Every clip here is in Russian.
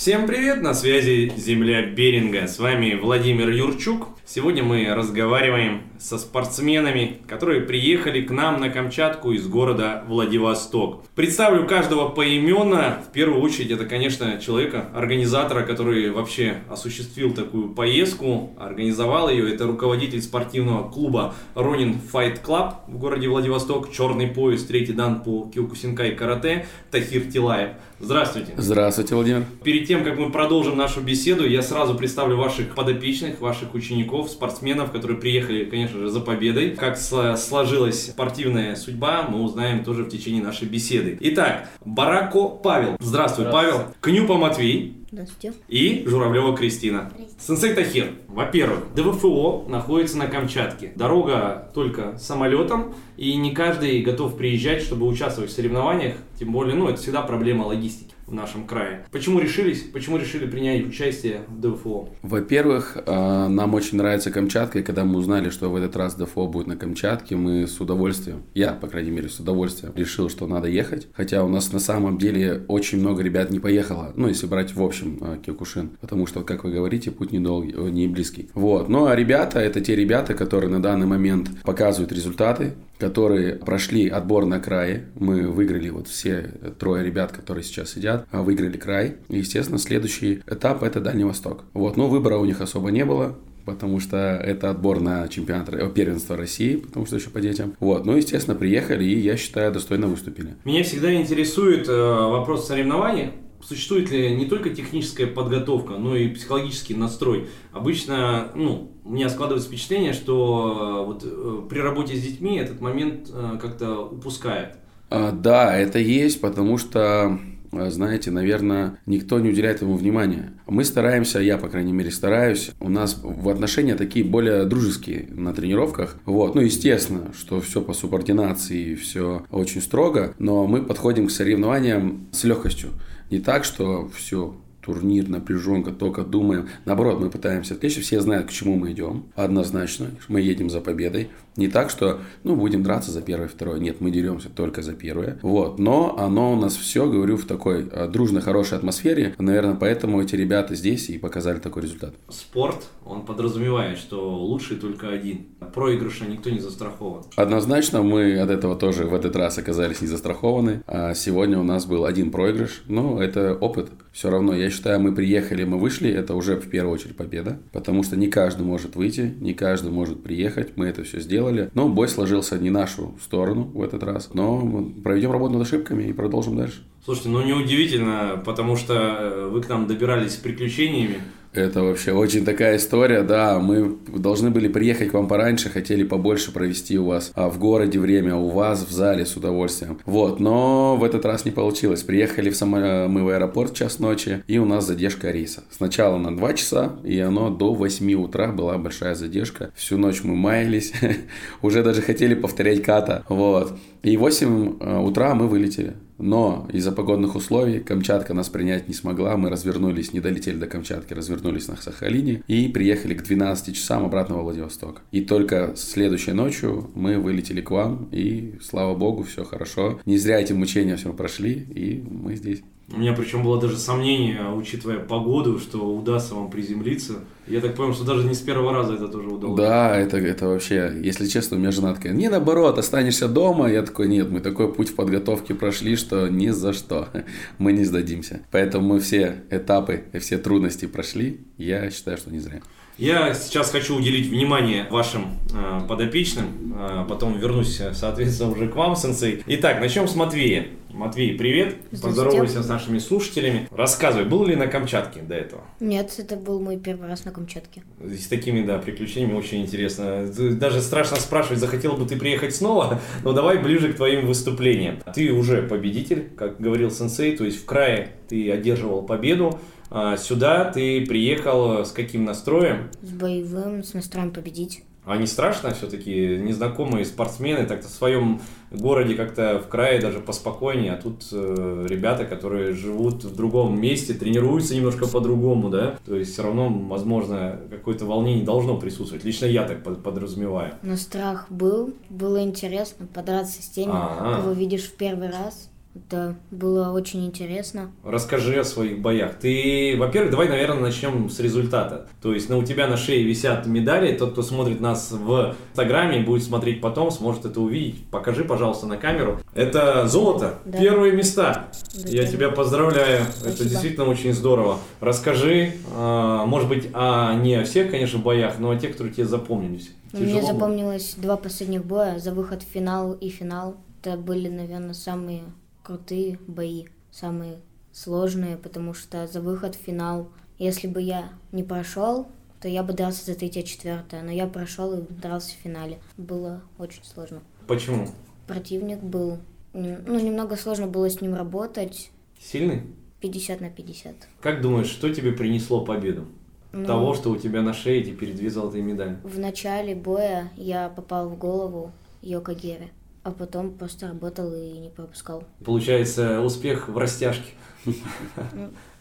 Всем привет, на связи Земля Беринга. С вами Владимир Юрчук. Сегодня мы разговариваем со спортсменами, которые приехали к нам на Камчатку из города Владивосток. Представлю каждого поименно. В первую очередь это, конечно, человека, организатора, который вообще осуществил такую поездку, организовал ее. Это руководитель спортивного клуба Ронин Fight Club в городе Владивосток, черный пояс, третий дан по киокусинкай карате Тахир Тилаев. Здравствуйте. Здравствуйте, Владимир. Перед тем, как мы продолжим нашу беседу, я сразу представлю ваших подопечных, ваших учеников, спортсменов, которые приехали, конечно же, за победой. Как сложилась спортивная судьба, мы узнаем тоже в течение нашей беседы. Итак, Барако Павел. Здравствуй, Павел. Кнюпа Матвей. Здравствуйте. И Журавлева Кристина. Сенсей Тахир. Во-первых, ДВФО находится на Камчатке. Дорога только самолетом, и не каждый готов приезжать, чтобы участвовать в соревнованиях. Тем более, ну, это всегда проблема логистики в нашем крае. Почему решились? Почему решили принять участие в ДФО? Во-первых, э, нам очень нравится Камчатка, и когда мы узнали, что в этот раз ДФО будет на Камчатке, мы с удовольствием, я, по крайней мере, с удовольствием решил, что надо ехать. Хотя у нас на самом деле очень много ребят не поехало, ну, если брать в общем э, Киокушин, потому что, как вы говорите, путь недолгий, э, не близкий. Вот. Ну, а ребята, это те ребята, которые на данный момент показывают результаты, которые прошли отбор на крае. Мы выиграли вот все трое ребят, которые сейчас сидят, а, выиграли край. И, естественно, следующий этап это Дальний Восток. Вот, но выбора у них особо не было потому что это отбор на чемпионат э, первенства России, потому что еще по детям. Вот, ну, естественно, приехали и, я считаю, достойно выступили. Меня всегда интересует э, вопрос соревнований существует ли не только техническая подготовка, но и психологический настрой. Обычно, ну, у меня складывается впечатление, что э, вот э, при работе с детьми этот момент э, как-то упускает. А, да, это есть, потому что знаете, наверное, никто не уделяет ему внимания. Мы стараемся, я, по крайней мере, стараюсь. У нас в отношения такие более дружеские на тренировках. Вот. Ну, естественно, что все по субординации, все очень строго, но мы подходим к соревнованиям с легкостью. Не так, что все, турнир, напряженка, только думаем. Наоборот, мы пытаемся отвлечь, все знают, к чему мы идем. Однозначно, мы едем за победой. Не так, что, ну, будем драться за первое, второе. Нет, мы деремся только за первое. Вот. Но оно у нас все, говорю, в такой э, дружной, хорошей атмосфере. Наверное, поэтому эти ребята здесь и показали такой результат. Спорт, он подразумевает, что лучший только один. Проигрыша никто не застрахован. Однозначно, мы от этого тоже в этот раз оказались не застрахованы. А сегодня у нас был один проигрыш. Ну, это опыт. Все равно, я считаю, мы приехали, мы вышли, это уже в первую очередь победа. Потому что не каждый может выйти, не каждый может приехать. Мы это все сделали сделали. Но бой сложился не нашу сторону в этот раз. Но проведем работу над ошибками и продолжим дальше. Слушайте, ну неудивительно, потому что э, вы к нам добирались с приключениями. Это вообще очень такая история, да. Мы должны были приехать к вам пораньше, хотели побольше провести у вас а, в городе время, у вас в зале с удовольствием. Вот, но в этот раз не получилось. Приехали в само... Э, мы в аэропорт в час ночи, и у нас задержка рейса. Сначала на 2 часа, и оно до 8 утра была большая задержка. Всю ночь мы маялись, уже даже хотели повторять ката. Вот. И в 8 э, утра мы вылетели. Но из-за погодных условий Камчатка нас принять не смогла. Мы развернулись, не долетели до Камчатки, развернулись на Сахалине и приехали к 12 часам обратно во Владивосток. И только следующей ночью мы вылетели к вам, и слава богу, все хорошо. Не зря эти мучения все прошли, и мы здесь. У меня причем было даже сомнение, учитывая погоду, что удастся вам приземлиться. Я так понял, что даже не с первого раза это тоже удалось. Да, это, это вообще, если честно, у меня жена такая, не наоборот, останешься дома. Я такой, нет, мы такой путь в подготовке прошли, что ни за что мы не сдадимся. Поэтому мы все этапы, все трудности прошли. Я считаю, что не зря. Я сейчас хочу уделить внимание вашим э, подопечным, э, потом вернусь, соответственно, уже к вам, сенсей. Итак, начнем с Матвея. Матвей, привет. Поздоровайся с нашими слушателями. Рассказывай, был ли на Камчатке до этого? Нет, это был мой первый раз на Камчатке. С такими, да, приключениями очень интересно. Даже страшно спрашивать, захотел бы ты приехать снова, но давай ближе к твоим выступлениям. Ты уже победитель, как говорил сенсей, то есть в крае ты одерживал победу. А сюда ты приехал с каким настроем? С боевым, с настроем победить. А не страшно все-таки незнакомые спортсмены так-то в своем городе как-то в крае даже поспокойнее, а тут э, ребята, которые живут в другом месте, тренируются немножко по-другому, да? То есть все равно, возможно, какое-то волнение должно присутствовать. Лично я так подразумеваю. Но страх был, было интересно подраться с теми, А-а-а. кого видишь в первый раз. Это было очень интересно. Расскажи о своих боях. Ты, во-первых, давай, наверное, начнем с результата. То есть, ну, у тебя на шее висят медали. Тот, кто смотрит нас в Инстаграме, будет смотреть потом, сможет это увидеть. Покажи, пожалуйста, на камеру. Это золото. Да. Первые места. Да, Я да. тебя поздравляю. Это Спасибо. действительно очень здорово. Расскажи, а, может быть, о не о всех, конечно, боях, но о тех, которые тебе запомнились. Мне Тяжело было? запомнилось два последних боя за выход в финал и финал. Это были, наверное, самые крутые бои, самые сложные, потому что за выход в финал, если бы я не прошел, то я бы дрался за третье, четвертое, но я прошел и дрался в финале. Было очень сложно. Почему? Противник был, ну, немного сложно было с ним работать, Сильный? 50 на 50. Как думаешь, что тебе принесло победу? Ну, Того, что у тебя на шее теперь две золотые медали. В начале боя я попал в голову Йока Гере, а потом просто работал и не пропускал. Получается, успех в растяжке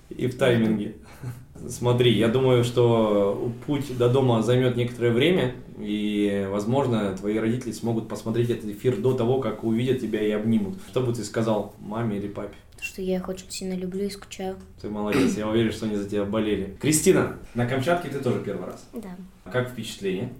и в тайминге. Смотри, я думаю, что путь до дома займет некоторое время, и, возможно, твои родители смогут посмотреть этот эфир до того, как увидят тебя и обнимут. Что бы ты сказал маме или папе? Потому что я их очень сильно люблю и скучаю. Ты молодец, я уверен, что они за тебя болели. Кристина, на Камчатке ты тоже первый раз. Да. Как впечатление?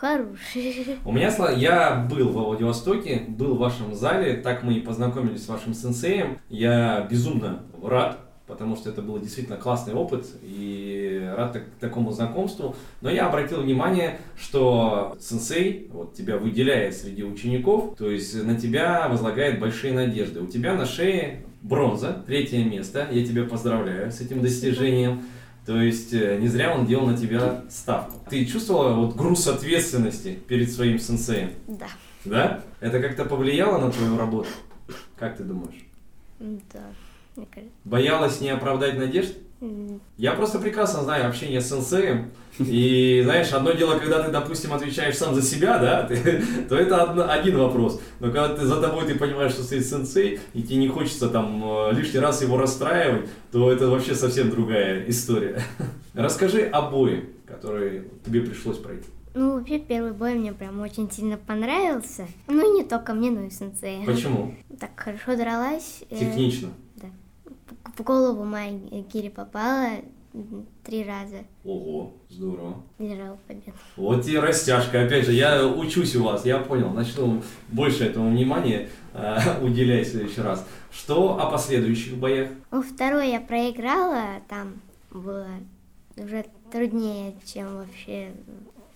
Хороший. У меня, я был во Владивостоке, был в вашем зале, так мы и познакомились с вашим сенсеем. Я безумно рад, потому что это был действительно классный опыт и рад так- такому знакомству. Но я обратил внимание, что сенсей вот, тебя выделяет среди учеников, то есть на тебя возлагает большие надежды. У тебя на шее бронза, третье место. Я тебя поздравляю с этим достижением. То есть э, не зря он делал на тебя ставку. Ты чувствовала вот груз ответственности перед своим сенсеем? Да. Да? Это как-то повлияло на твою работу? Как ты думаешь? Да. Мне кажется. Боялась не оправдать надежд? Я просто прекрасно знаю общение с сенсеем. И знаешь, одно дело, когда ты, допустим, отвечаешь сам за себя, да, ты- то это одно- один вопрос. Но когда ты за тобой ты понимаешь, что стоит сенсей, и тебе не хочется там э, лишний раз его расстраивать, то это вообще совсем другая история. Расскажи о бое, который тебе пришлось пройти. Ну, вообще, первый бой мне прям очень сильно понравился. Ну, и не только мне, но и сенсею. Почему? Так хорошо дралась. э, Технично. В голову моей Кире попала три раза. Ого, здорово. Держала победу. Вот и растяжка. Опять же, я учусь у вас, я понял. Начну больше этому внимания э, уделять в следующий раз. Что о последующих боях? Ну, второй я проиграла, там было уже труднее, чем вообще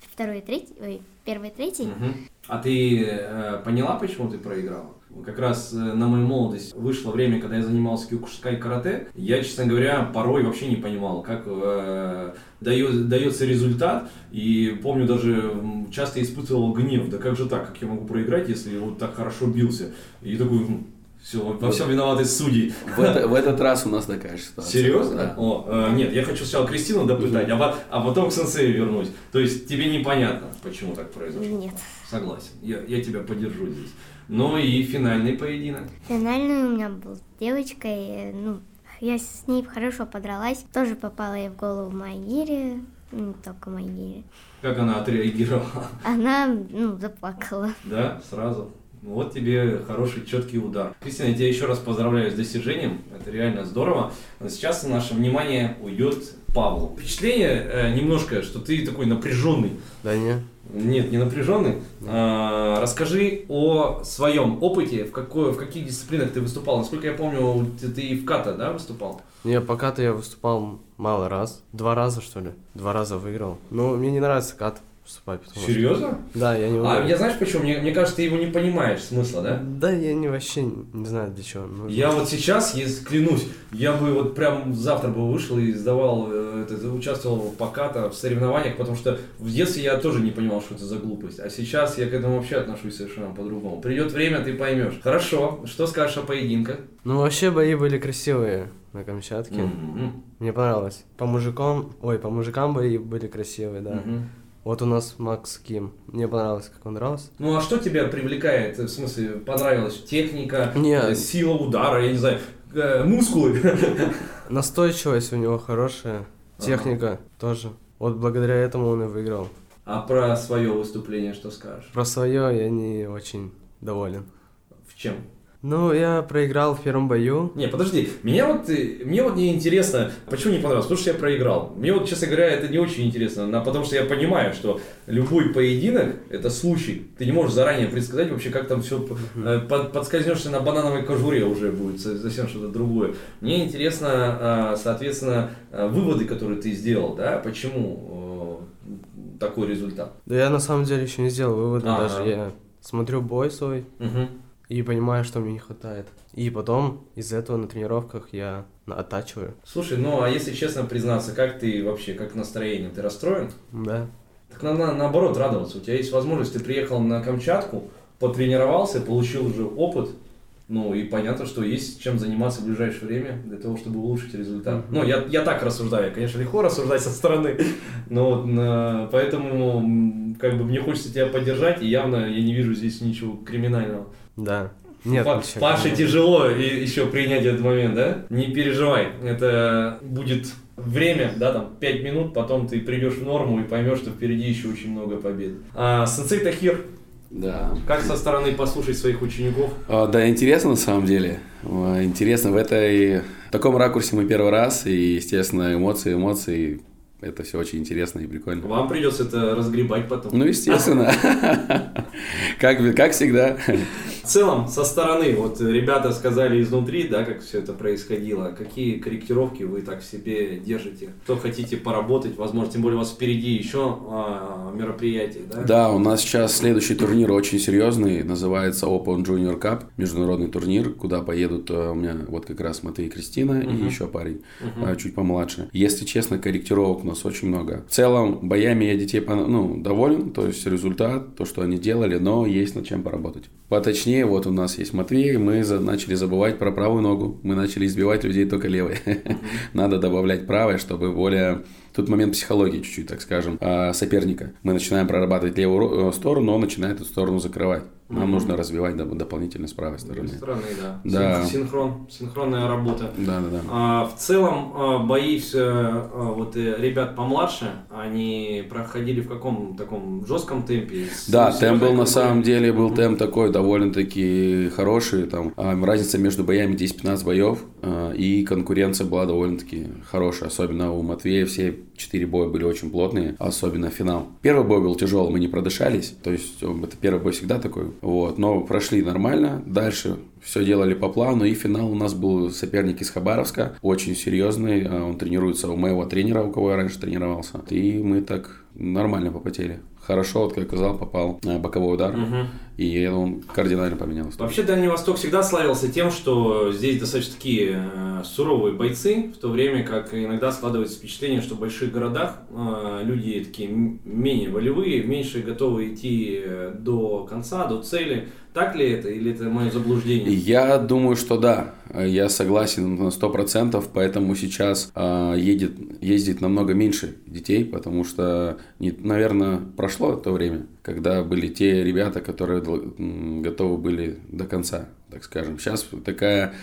второй и третий, ой, первый и третий. Мгм. А ты э, поняла, почему ты проиграла? Как раз э, на мою молодость вышло время, когда я занимался кюкушскай карате. Я, честно говоря, порой вообще не понимал, как э, дает- дается результат. И помню, даже часто испытывал гнев. Да как же так? Как я могу проиграть, если я вот так хорошо бился? И такой, все, во всем виноваты судьи. В, это- в этот раз у нас такая ситуация. Серьезно? Да. О, э, нет, я хочу сначала Кристину допытать, а, по- а потом к сенсею вернусь. То есть тебе непонятно, почему так произошло? Нет. Согласен, я, я тебя поддержу здесь. Ну и финальный поединок. Финальный у меня был с девочкой, ну, я с ней хорошо подралась, тоже попала ей в голову Майгири, не только Майгири. Как она отреагировала? Она, ну, заплакала. Да, сразу. Ну Вот тебе хороший, четкий удар. Кристина, я тебя еще раз поздравляю с достижением. Это реально здорово. Но сейчас наше внимание уйдет Павлу. Впечатление э, немножко, что ты такой напряженный. Да не. Нет, не напряженный. А, расскажи о своем опыте, в, какой, в каких дисциплинах ты выступал. Насколько я помню, ты, ты и в ката, да, выступал? Не, пока-то я выступал мало раз. Два раза, что ли? Два раза выиграл. Ну, мне не нравится кат выступать. потому что- Серьезно? Да, я не А умею. я знаешь почему? Мне, мне кажется, ты его не понимаешь смысла, да? Да, я не вообще не знаю для чего. нужно. Я вот сейчас, если клянусь, я бы вот прям завтра бы вышел и сдавал, э, это, участвовал в поката, в соревнованиях, потому что в детстве я тоже не понимал, что это за глупость. А сейчас я к этому вообще отношусь совершенно по-другому. Придет время, ты поймешь. Хорошо, что скажешь о поединках? Ну, вообще бои были красивые на Камчатке. Мгм. Мне понравилось. По мужикам, ой, по мужикам бои были красивые, да. Мгм. Вот у нас Макс Ким. Мне понравилось, как он дрался. Ну а что тебя привлекает, в смысле, понравилась техника, Не. э, сила удара, я не знаю, э, мускулы? Настойчивость у него хорошая. Техника тоже. Вот благодаря этому он и выиграл. А про свое выступление что скажешь? Про свое я не очень доволен. В чем? Ну, я проиграл в первом бою. Не, подожди, меня вот, э, мне вот не интересно, почему не понравилось, потому что я проиграл. Мне вот, честно говоря, это не очень интересно, но потому что я понимаю, что любой поединок – это случай. Ты не можешь заранее предсказать вообще, как там все, под, подскользнешься на банановой кожуре уже будет совсем что-то другое. Мне интересно, а, соответственно, а, выводы, которые ты сделал, да, почему э, такой результат. Да я на самом деле еще не сделал выводы ага. даже, я смотрю бой свой, угу и понимаю, что мне не хватает. И потом из этого на тренировках я оттачиваю. Слушай, ну а если честно признаться, как ты вообще, как настроение? Ты расстроен? Да. Так надо наоборот радоваться. У тебя есть возможность, ты приехал на Камчатку, потренировался, получил уже опыт, ну и понятно, что есть чем заниматься в ближайшее время для того, чтобы улучшить результат. Mm-hmm. Ну, я, я так рассуждаю, конечно, легко рассуждать со стороны, но на, поэтому как бы мне хочется тебя поддержать, и явно я не вижу здесь ничего криминального. Да. Нет, Па- Паше тяжело еще принять этот момент, да? Не переживай, это будет время, да, там, 5 минут, потом ты придешь в норму и поймешь, что впереди еще очень много побед. А, сенсей Тахир, да. Как со стороны послушать своих учеников? А, да, интересно на самом деле. Интересно в этой в таком ракурсе мы первый раз, и, естественно, эмоции, эмоции это все очень интересно и прикольно. Вам придется это разгребать потом. Ну, естественно. Как, как всегда. В целом, со стороны, вот ребята сказали изнутри, да, как все это происходило. Какие корректировки вы так в себе держите? Кто хотите поработать, возможно, тем более у вас впереди еще а, мероприятие, да? Да, у нас сейчас следующий турнир очень серьезный, называется Open Junior Cup, международный турнир, куда поедут а, у меня вот как раз Матвей и Кристина uh-huh. и еще парень, uh-huh. чуть помладше. Если честно, корректировок у нас очень много. В целом, боями я детей ну, доволен, то есть результат, то, что они делали, но есть над чем поработать. Поточнее, вот у нас есть Матвей, мы за, начали забывать про правую ногу, мы начали избивать людей только левой. Надо добавлять правой, чтобы более Тут момент психологии чуть-чуть, так скажем, а, соперника. Мы начинаем прорабатывать левую э, сторону, он начинает эту сторону закрывать. Нам mm-hmm. нужно развивать дополнительно с правой стороны. С стороны, да. да. Синхрон, синхронная работа. Да, да, да. А, в целом а, бои все, а, вот э, ребят помладше, они проходили в каком таком жестком темпе? Да, темп был на самом деле был mm-hmm. темп такой довольно-таки хороший. Там разница между боями 10-15 боев и конкуренция была довольно-таки хорошая, особенно у Матвея все четыре боя были очень плотные, особенно финал. Первый бой был тяжелый, мы не продышались, то есть это первый бой всегда такой, вот, но прошли нормально, дальше все делали по плану, и финал у нас был соперник из Хабаровска, очень серьезный, а он тренируется у моего тренера, у кого я раньше тренировался, и мы так нормально попотели. Хорошо, вот как я сказал, попал боковой удар, угу. И он кардинально поменялся. Вообще Дальний Восток всегда славился тем, что здесь достаточно такие э, суровые бойцы, в то время как иногда складывается впечатление, что в больших городах э, люди такие менее волевые, меньше готовы идти э, до конца, до цели. Так ли это или это мое заблуждение? Я думаю, что да. Я согласен на сто процентов, поэтому сейчас э, едет, ездит намного меньше детей, потому что, не, наверное, прошло то время, когда были те ребята, которые готовы были до конца, так скажем. Сейчас такая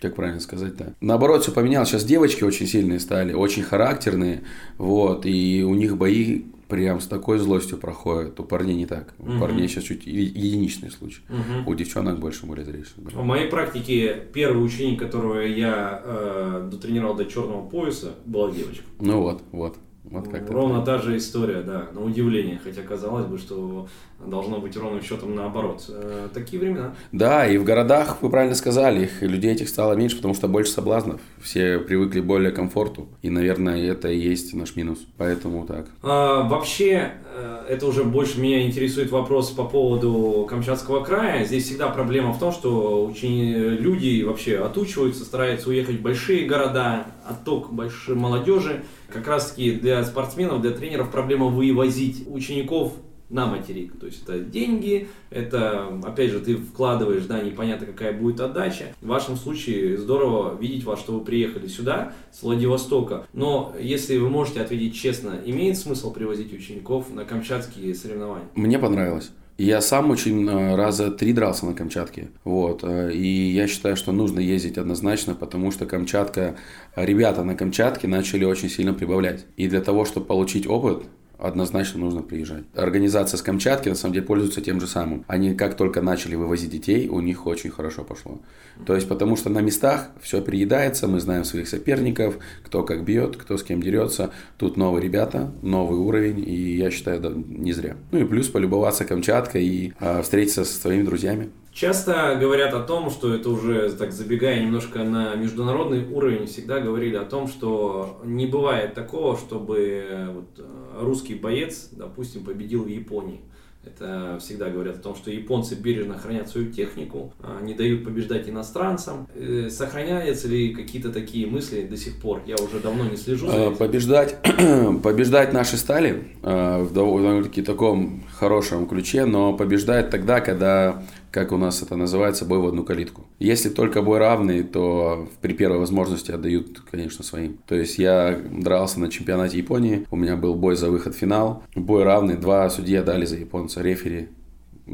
как правильно сказать-то? Наоборот, все поменялось. Сейчас девочки очень сильные стали, очень характерные, вот, и у них бои прям с такой злостью проходят. У парней не так. У угу. парней сейчас чуть единичный случай. Угу. У девчонок больше более зрелищно. В моей практике первый ученик, которого я э, дотренировал до черного пояса, была девочка. Ну вот, вот. Вот как ровно та же история, да, на удивление, хотя казалось бы, что должно быть ровным счетом наоборот. Э, такие времена. Да, и в городах, вы правильно сказали, их, людей этих стало меньше, потому что больше соблазнов. Все привыкли более к комфорту. И, наверное, это и есть наш минус. Поэтому так. А, вообще, э, это уже больше меня интересует вопрос по поводу Камчатского края. Здесь всегда проблема в том, что очень люди вообще отучиваются, стараются уехать в большие города, отток большой молодежи. Как раз таки для спортсменов, для тренеров проблема вывозить учеников на материк. То есть это деньги, это, опять же, ты вкладываешь, да, непонятно какая будет отдача. В вашем случае здорово видеть вас, что вы приехали сюда, с Владивостока. Но если вы можете ответить честно, имеет смысл привозить учеников на камчатские соревнования? Мне понравилось. Я сам очень э, раза три дрался на Камчатке. Вот. Э, и я считаю, что нужно ездить однозначно, потому что Камчатка, ребята на Камчатке начали очень сильно прибавлять. И для того, чтобы получить опыт, однозначно нужно приезжать. Организация с Камчатки на самом деле пользуется тем же самым. Они как только начали вывозить детей, у них очень хорошо пошло. То есть потому что на местах все переедается, мы знаем своих соперников, кто как бьет, кто с кем дерется. Тут новые ребята, новый уровень, и я считаю, да, не зря. Ну и плюс полюбоваться Камчаткой и а, встретиться со своими друзьями. Часто говорят о том, что это уже, так забегая немножко на международный уровень, всегда говорили о том, что не бывает такого, чтобы вот э, русский боец, допустим, победил в Японии. Это всегда говорят о том, что японцы бережно хранят свою технику, а, не дают побеждать иностранцам. Э, сохраняются ли какие-то такие мысли до сих пор? Я уже давно не слежу. За а, этим. Побеждать, побеждать наши стали а, в довольно-таки таком хорошем ключе, но побеждает тогда, когда как у нас это называется, бой в одну калитку. Если только бой равный, то при первой возможности отдают, конечно, своим. То есть я дрался на чемпионате Японии, у меня был бой за выход в финал. Бой равный, два судьи отдали за японца, рефери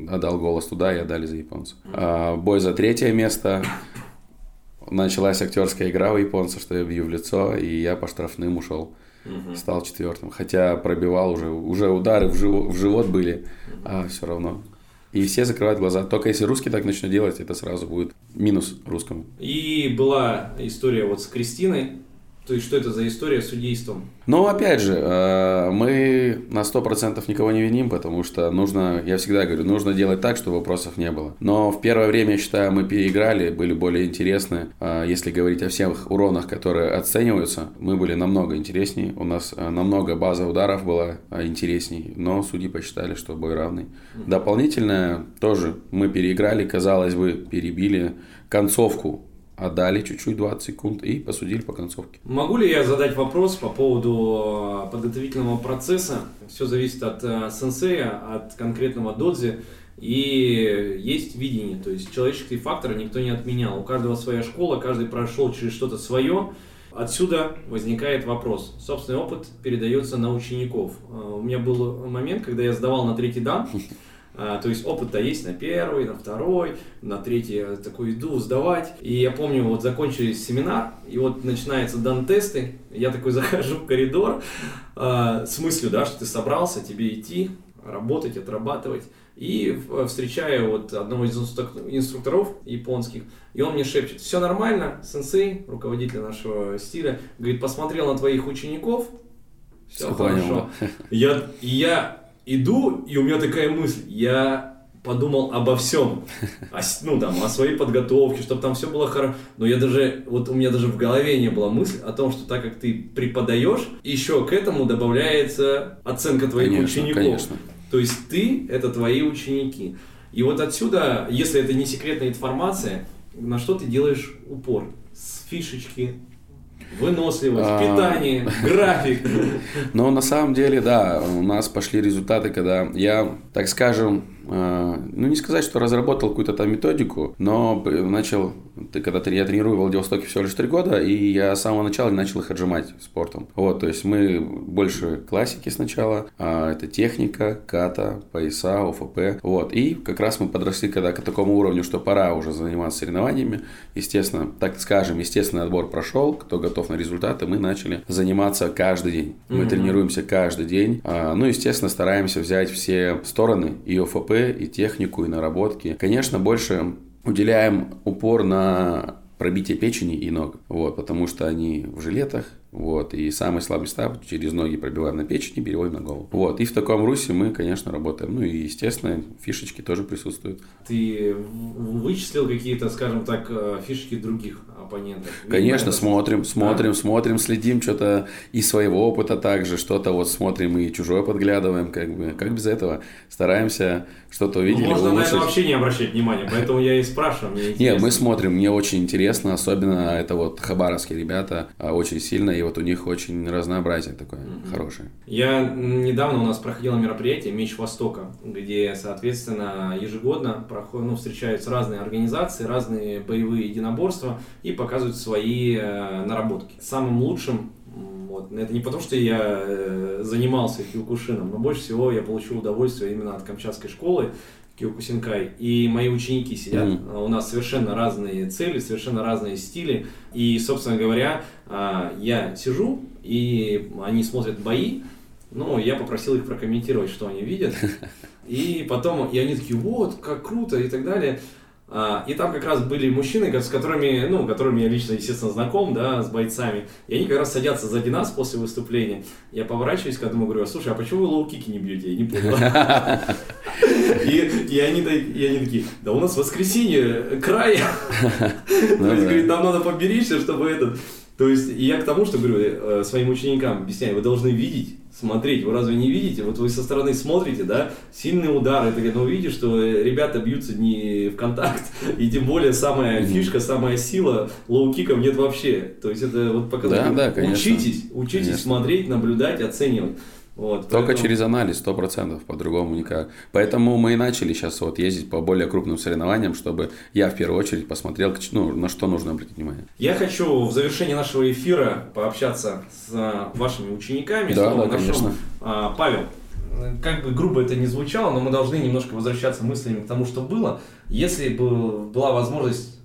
отдал голос туда и отдали за японца. А бой за третье место, началась актерская игра у японца, что я бью в лицо, и я по штрафным ушел. Стал четвертым. Хотя пробивал уже, уже удары в живот, в живот были, а все равно и все закрывают глаза. Только если русский так начнет делать, это сразу будет минус русскому. И была история вот с Кристиной, то есть, что это за история с судейством? Ну, опять же, э, мы на 100% никого не виним, потому что нужно, я всегда говорю, нужно делать так, чтобы вопросов не было. Но в первое время, я считаю, мы переиграли, были более интересны. Э, если говорить о всех уронах, которые оцениваются, мы были намного интереснее. У нас э, намного база ударов была интересней, но судьи посчитали, что бой равный. Дополнительно тоже мы переиграли, казалось бы, перебили концовку отдали чуть-чуть 20 секунд и посудили по концовке. Могу ли я задать вопрос по поводу э, подготовительного процесса? Все зависит от э, сенсея, от конкретного додзи. И есть видение, то есть человеческий фактор никто не отменял. У каждого своя школа, каждый прошел через что-то свое. Отсюда возникает вопрос. Собственный опыт передается на учеников. Э, у меня был момент, когда я сдавал на третий дан, а, то есть опыт-то есть на первый, на второй, на третий я такой иду сдавать. И я помню, вот закончились семинар, и вот начинается дан тесты, я такой захожу в коридор э, с мыслью, да, что ты собрался, тебе идти, работать, отрабатывать. И встречаю вот одного из инструкторов японских, и он мне шепчет, все нормально, сенсей, руководитель нашего стиля, говорит, посмотрел на твоих учеников, все, все хорошо. Понял? Я, я иду, и у меня такая мысль, я подумал обо всем, о, ну там, о своей подготовке, чтобы там все было хорошо. Но я даже, вот у меня даже в голове не было мысли о том, что так как ты преподаешь, еще к этому добавляется оценка твоих конечно, учеников. Конечно. То есть ты это твои ученики. И вот отсюда, если это не секретная информация, на что ты делаешь упор? С фишечки, Выносливость, а... питание, график. Но на самом деле, да, у нас пошли результаты, когда я, так скажем, ну не сказать, что разработал какую-то там методику, но начал, ты, когда я тренирую в Владивостоке всего лишь три года, и я с самого начала начал их отжимать спортом. Вот, то есть мы больше классики сначала, а это техника, ката, пояса, ОФП, вот, и как раз мы подросли когда к такому уровню, что пора уже заниматься соревнованиями, естественно, так скажем, естественный отбор прошел, кто готов на результаты, мы начали заниматься каждый день. Мы mm-hmm. тренируемся каждый день, а, ну, естественно, стараемся взять все стороны и ОФП, и технику, и наработки. Конечно, больше уделяем упор на пробитие печени и ног, вот, потому что они в жилетах, вот, и самый слабый места через ноги пробиваем на печени, переводим на голову. Вот, и в таком русе мы, конечно, работаем. Ну и, естественно, фишечки тоже присутствуют. Ты вычислил какие-то, скажем так, э, фишечки других оппонентов? Конечно, смотрим, смотрим, да? смотрим, следим что-то из своего опыта также, что-то вот смотрим и чужое подглядываем, как бы, как без этого. Стараемся что-то увидеть. Ну, можно, наверное, вообще не обращать внимания, поэтому я и спрашиваю. Мне Нет, мы смотрим, мне очень интересно, особенно это вот хабаровские ребята, а, очень сильно, и вот у них очень разнообразие такое mm-hmm. хорошее. Я недавно у нас проходило мероприятие «Меч Востока», где, соответственно, ежегодно проходят, ну, встречаются разные организации, разные боевые единоборства и показывают свои э, наработки. Самым лучшим вот. Это не потому, что я э, занимался киокушином, но больше всего я получил удовольствие именно от камчатской школы Киокусинкай. И мои ученики сидят. Mm. У нас совершенно разные цели, совершенно разные стили. И, собственно говоря, а, я сижу, и они смотрят бои, Ну, я попросил их прокомментировать, что они видят. И потом, и они такие, вот, как круто и так далее. А, И там как раз были мужчины, с которыми, ну, которыми я лично, естественно, знаком, да, с бойцами. И они как раз садятся сзади нас после выступления. Я поворачиваюсь к одному, говорю, слушай, а почему вы лоу-кики не бьете? Я не понял. И, и, они, так- и они такие, да у нас воскресенье, край. Ну То есть, говорит, нам надо поберечься, чтобы этот... То есть, и я к тому, что говорю э, своим ученикам, объясняю, вы должны видеть, смотреть. Вы разве не видите? Вот вы со стороны смотрите, да, сильный удар, это когда вы видите, что э, ребята бьются не в контакт, и тем более самая фишка, самая сила, лоу-киков нет вообще. То есть, это вот показать. Да, да, конечно. Учитесь, учитесь Конечно. смотреть, наблюдать, оценивать. Вот, Только поэтому- через анализ, сто процентов, по-другому никак. Поэтому мы и начали сейчас вот ездить по более крупным соревнованиям, чтобы я в первую очередь посмотрел, ну, на что нужно обратить внимание. Я хочу в завершении нашего эфира пообщаться с а, вашими учениками. Да, да, нашел, конечно. а, Павел, как бы грубо это ни звучало, но мы должны немножко возвращаться мыслями к тому, что было. Если бы была возможность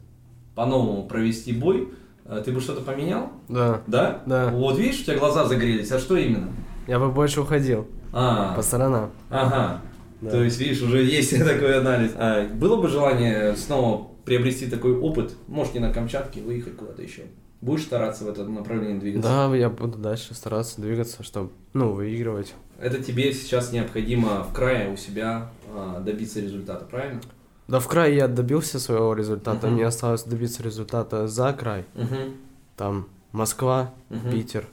по-новому провести бой, э, ты бы что-то поменял? Да. Да? Да. Вот видишь, у тебя глаза загорелись, а что именно? Я бы больше уходил А, по сторонам. ага. Да. То есть, видишь, уже есть такой анализ. А, было бы желание снова приобрести такой опыт, может, не на Камчатке, выехать куда-то еще? Будешь стараться в этом направлении двигаться? Да, я буду дальше стараться двигаться, чтобы, ну, выигрывать. Это тебе сейчас необходимо в крае у себя а, добиться результата, правильно? Да в край я добился своего результата, Мгм. мне осталось добиться результата за край. Угу. Там Москва, Мгм. Питер,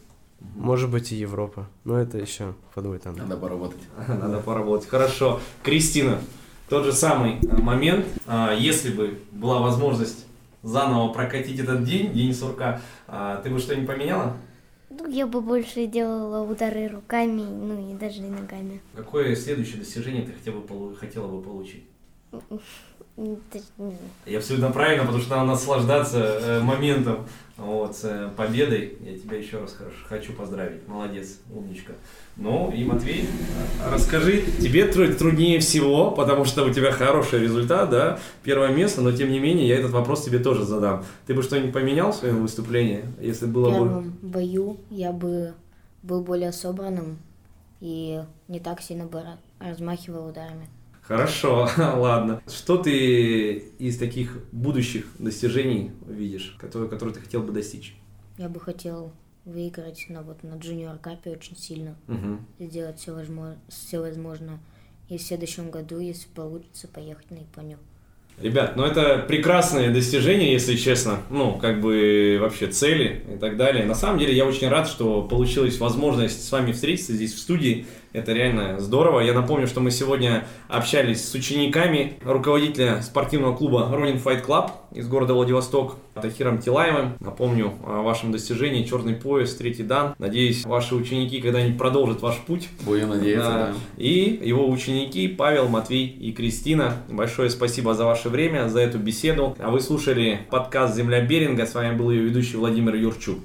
может быть и Европа. Но это еще подумать надо. Надо поработать. Надо поработать. Хорошо. Кристина, тот же самый а, момент. А, Если бы была возможность заново прокатить этот день, день сурка, а, ты бы что-нибудь поменяла? Ну, я бы больше делала удары руками, ну и даже и ногами. Какое следующее достижение ты хотела бы, хотела бы получить? И абсолютно правильно, потому что надо наслаждаться э, моментом, вот, с э, победой. Я тебя еще раз хорошо хочу поздравить. Молодец, умничка. Ну и Матвей, расскажи, тебе тру- труднее всего, потому что у тебя хороший результат, да, первое место, но тем не менее я этот вопрос тебе тоже задам. Ты бы что-нибудь поменял в своем выступлении, если В было бы... первом бою я бы был более собранным и не так сильно бы ра- размахивал ударами. Хорошо, ладно. Что ты из таких будущих достижений видишь, которые, которые ты хотел бы достичь? Я бы хотел выиграть на вот на джуниор капе очень сильно, Мгм. сделать все возможно, все возможно. И в следующем году, если получится, поехать на Японию. Ребят, ну это прекрасное достижение, если честно. Ну, как бы вообще цели и так далее. На самом деле я очень рад, что получилась возможность с вами встретиться здесь в студии. Это реально здорово. Я напомню, что мы сегодня общались с учениками руководителя спортивного клуба Running Fight Club из города Владивосток Тахиром Тилаевым. Напомню о вашем достижении черный пояс, третий дан. Надеюсь, ваши ученики когда-нибудь продолжат ваш путь. Будем надеяться, Да. да. И его ученики Павел, Матвей и Кристина. Большое спасибо за ваше время, за эту беседу. А вы слушали подкаст «Земля Беринга». С вами был ее ведущий Владимир Юрчук.